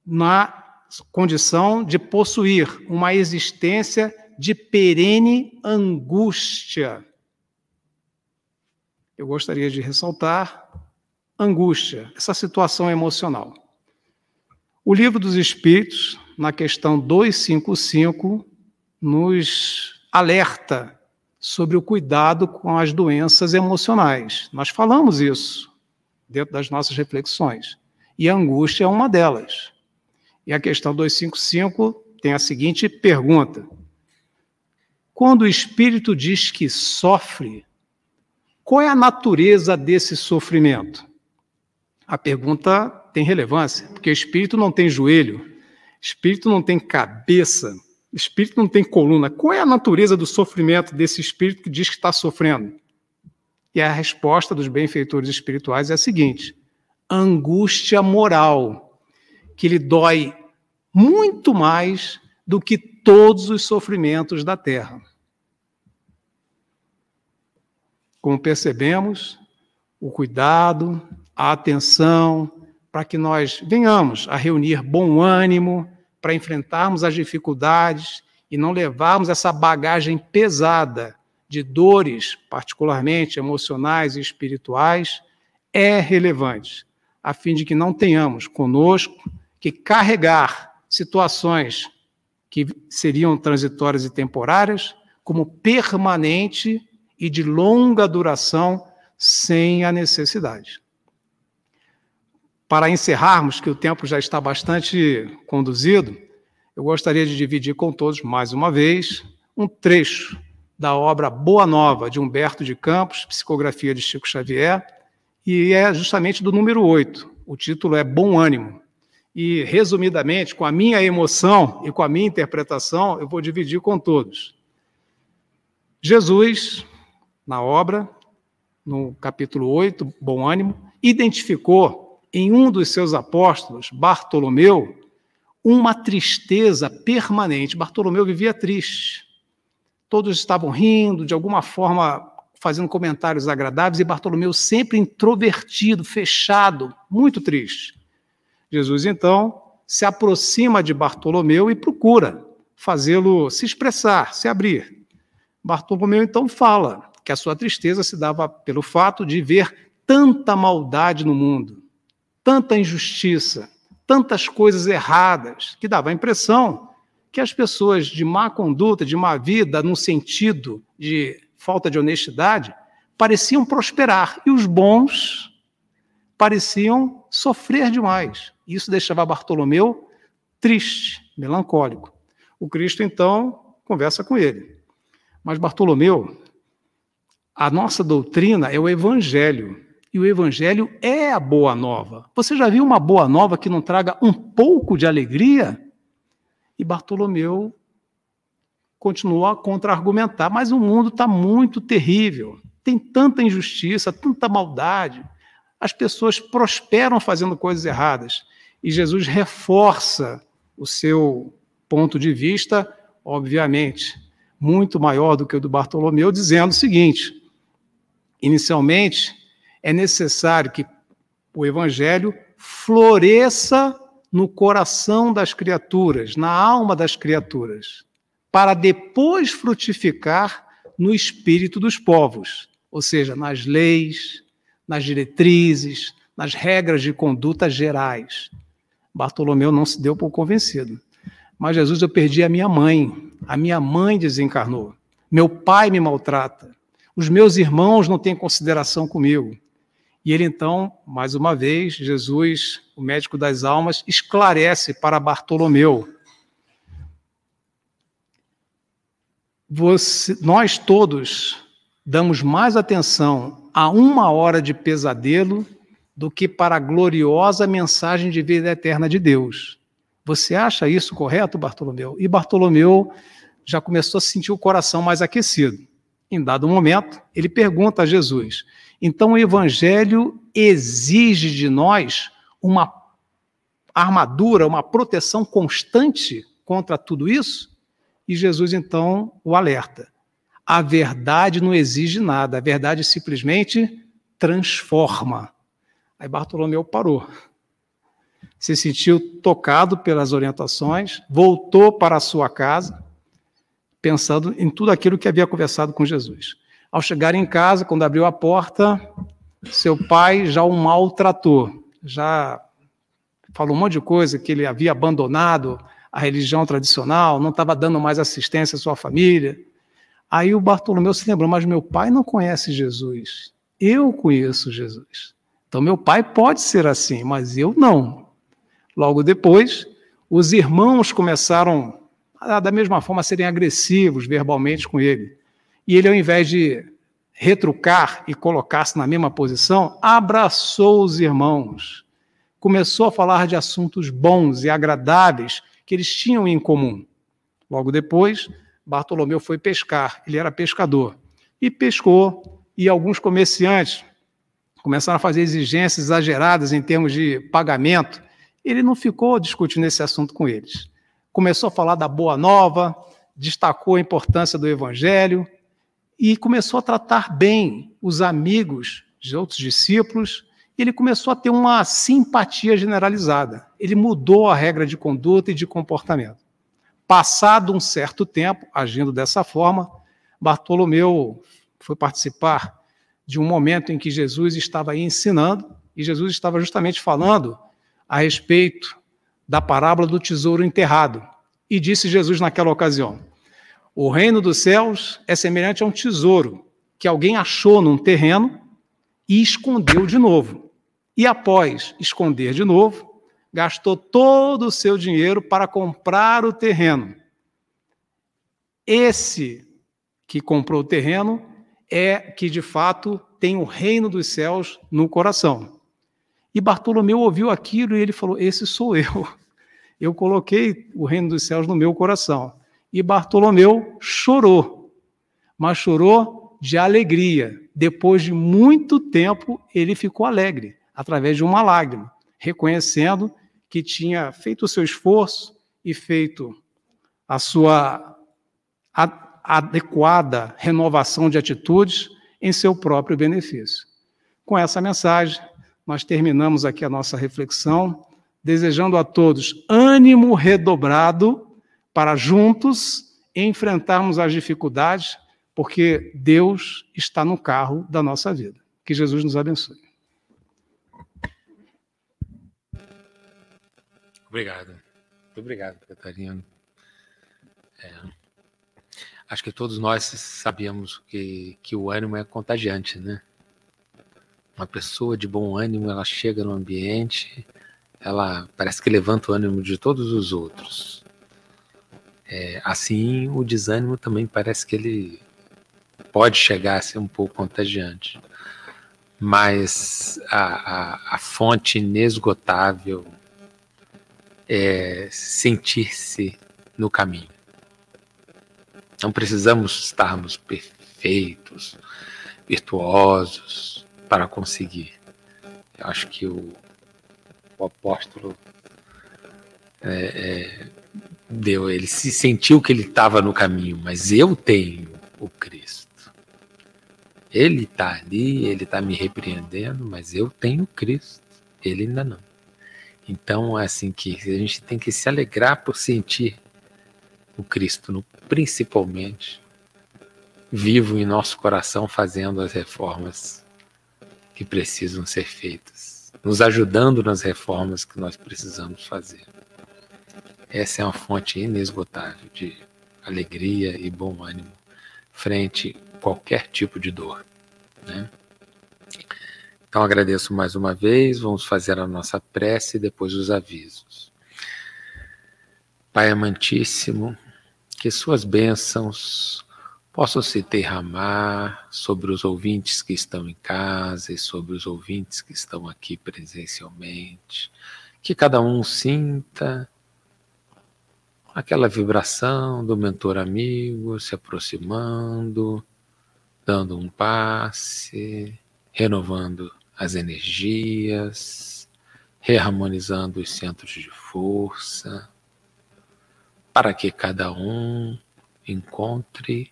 na condição de possuir uma existência de perene angústia. Eu gostaria de ressaltar angústia, essa situação emocional. O livro dos Espíritos, na questão 255, nos alerta sobre o cuidado com as doenças emocionais. Nós falamos isso dentro das nossas reflexões. E a angústia é uma delas. E a questão 255 tem a seguinte pergunta: Quando o espírito diz que sofre, qual é a natureza desse sofrimento? A pergunta tem relevância, porque o espírito não tem joelho, espírito não tem cabeça, espírito não tem coluna. Qual é a natureza do sofrimento desse espírito que diz que está sofrendo? E a resposta dos benfeitores espirituais é a seguinte: angústia moral, que lhe dói muito mais do que todos os sofrimentos da terra. Como percebemos, o cuidado, a atenção, para que nós venhamos a reunir bom ânimo, para enfrentarmos as dificuldades e não levarmos essa bagagem pesada de dores, particularmente emocionais e espirituais, é relevante, a fim de que não tenhamos conosco que carregar situações que seriam transitórias e temporárias como permanente e de longa duração sem a necessidade. Para encerrarmos, que o tempo já está bastante conduzido, eu gostaria de dividir com todos, mais uma vez, um trecho da obra Boa Nova, de Humberto de Campos, psicografia de Chico Xavier, e é justamente do número 8. O título é Bom Ânimo. E, resumidamente, com a minha emoção e com a minha interpretação, eu vou dividir com todos. Jesus, na obra, no capítulo 8, Bom Ânimo, identificou em um dos seus apóstolos, Bartolomeu, uma tristeza permanente. Bartolomeu vivia triste. Todos estavam rindo, de alguma forma fazendo comentários agradáveis, e Bartolomeu sempre introvertido, fechado, muito triste. Jesus, então, se aproxima de Bartolomeu e procura fazê-lo se expressar, se abrir. Bartolomeu, então, fala que a sua tristeza se dava pelo fato de ver tanta maldade no mundo, tanta injustiça, tantas coisas erradas, que dava a impressão que as pessoas de má conduta, de má vida, no sentido de falta de honestidade, pareciam prosperar e os bons pareciam sofrer demais. Isso deixava Bartolomeu triste, melancólico. O Cristo então conversa com ele. Mas Bartolomeu, a nossa doutrina é o evangelho. E o Evangelho é a boa nova. Você já viu uma boa nova que não traga um pouco de alegria? E Bartolomeu continuou a contra-argumentar, mas o mundo está muito terrível. Tem tanta injustiça, tanta maldade. As pessoas prosperam fazendo coisas erradas. E Jesus reforça o seu ponto de vista, obviamente, muito maior do que o do Bartolomeu, dizendo o seguinte: inicialmente, é necessário que o evangelho floresça no coração das criaturas, na alma das criaturas, para depois frutificar no espírito dos povos, ou seja, nas leis, nas diretrizes, nas regras de conduta gerais. Bartolomeu não se deu por convencido. Mas Jesus, eu perdi a minha mãe. A minha mãe desencarnou. Meu pai me maltrata. Os meus irmãos não têm consideração comigo. E ele então, mais uma vez, Jesus, o médico das almas, esclarece para Bartolomeu. Você, nós todos damos mais atenção a uma hora de pesadelo do que para a gloriosa mensagem de vida eterna de Deus. Você acha isso correto, Bartolomeu? E Bartolomeu já começou a sentir o coração mais aquecido. Em dado momento, ele pergunta a Jesus: então, o Evangelho exige de nós uma armadura, uma proteção constante contra tudo isso? E Jesus, então, o alerta. A verdade não exige nada, a verdade simplesmente transforma. Aí Bartolomeu parou. Se sentiu tocado pelas orientações, voltou para a sua casa, pensando em tudo aquilo que havia conversado com Jesus. Ao chegar em casa, quando abriu a porta, seu pai já o maltratou, já falou um monte de coisa que ele havia abandonado a religião tradicional, não estava dando mais assistência à sua família. Aí o Bartolomeu se lembrou, mas meu pai não conhece Jesus. Eu conheço Jesus. Então meu pai pode ser assim, mas eu não. Logo depois, os irmãos começaram, da mesma forma, a serem agressivos verbalmente com ele. E ele, ao invés de retrucar e colocar-se na mesma posição, abraçou os irmãos. Começou a falar de assuntos bons e agradáveis que eles tinham em comum. Logo depois, Bartolomeu foi pescar, ele era pescador. E pescou, e alguns comerciantes começaram a fazer exigências exageradas em termos de pagamento. Ele não ficou discutindo esse assunto com eles. Começou a falar da boa nova, destacou a importância do evangelho, e começou a tratar bem os amigos de outros discípulos, ele começou a ter uma simpatia generalizada. Ele mudou a regra de conduta e de comportamento. Passado um certo tempo, agindo dessa forma, Bartolomeu foi participar de um momento em que Jesus estava aí ensinando, e Jesus estava justamente falando a respeito da parábola do tesouro enterrado. E disse Jesus naquela ocasião: o reino dos céus é semelhante a um tesouro que alguém achou num terreno e escondeu de novo. E após esconder de novo, gastou todo o seu dinheiro para comprar o terreno. Esse que comprou o terreno é que de fato tem o reino dos céus no coração. E Bartolomeu ouviu aquilo e ele falou: Esse sou eu. Eu coloquei o reino dos céus no meu coração. E Bartolomeu chorou, mas chorou de alegria. Depois de muito tempo, ele ficou alegre, através de uma lágrima. reconhecendo que tinha feito o seu esforço e feito a sua adequada renovação de atitudes em seu próprio benefício. Com essa mensagem, nós terminamos aqui a nossa reflexão, desejando a todos ânimo redobrado para juntos enfrentarmos as dificuldades, porque Deus está no carro da nossa vida. Que Jesus nos abençoe. Obrigado. Muito obrigado, Catarina. É, acho que todos nós sabemos que, que o ânimo é contagiante, né? Uma pessoa de bom ânimo, ela chega no ambiente, ela parece que levanta o ânimo de todos os outros. É, assim, o desânimo também parece que ele pode chegar a ser um pouco contagiante. Mas a, a, a fonte inesgotável é sentir-se no caminho. Não precisamos estarmos perfeitos, virtuosos para conseguir. Eu acho que o, o apóstolo é, é, deu, ele se sentiu que ele estava no caminho, mas eu tenho o Cristo. Ele está ali, ele está me repreendendo, mas eu tenho Cristo. Ele ainda não. Então, é assim que a gente tem que se alegrar por sentir o Cristo, no, principalmente, vivo em nosso coração, fazendo as reformas que precisam ser feitas, nos ajudando nas reformas que nós precisamos fazer. Essa é uma fonte inesgotável de alegria e bom ânimo frente a qualquer tipo de dor. Né? Então agradeço mais uma vez, vamos fazer a nossa prece e depois os avisos. Pai amantíssimo, que suas bênçãos possam se derramar sobre os ouvintes que estão em casa e sobre os ouvintes que estão aqui presencialmente, que cada um sinta aquela vibração do mentor amigo se aproximando, dando um passe, renovando as energias, reharmonizando os centros de força, para que cada um encontre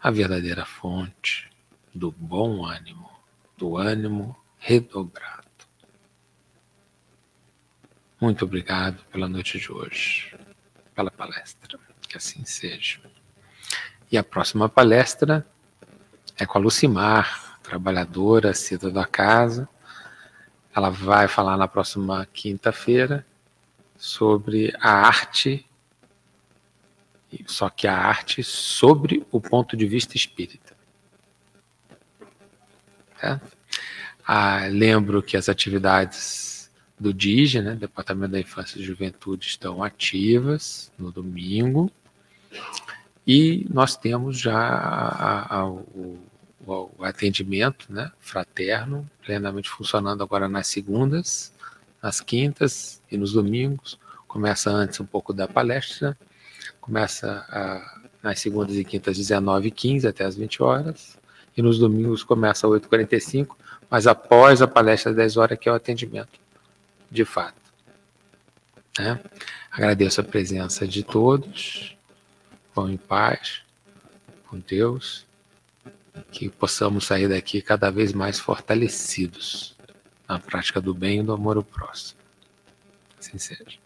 a verdadeira fonte do bom ânimo, do ânimo redobrado. Muito obrigado pela noite de hoje, pela palestra. Que assim seja. E a próxima palestra é com a Lucimar, trabalhadora, cida da casa. Ela vai falar na próxima quinta-feira sobre a arte, só que a arte sobre o ponto de vista espírita. Tá? Ah, lembro que as atividades do DIGE, né, Departamento da Infância e Juventude, estão ativas no domingo. E nós temos já a, a, o o, atendimento né, fraterno, plenamente funcionando agora nas segundas, nas quintas e nos domingos. Começa antes um pouco da palestra, começa a, nas segundas e quintas, 19h15 até as 20 horas, e nos domingos começa às 8h45, mas após a palestra às 10 horas, que é o atendimento, de fato. Né? Agradeço a presença de todos, vão em paz, com Deus que possamos sair daqui cada vez mais fortalecidos na prática do bem e do amor ao próximo. Assim seja.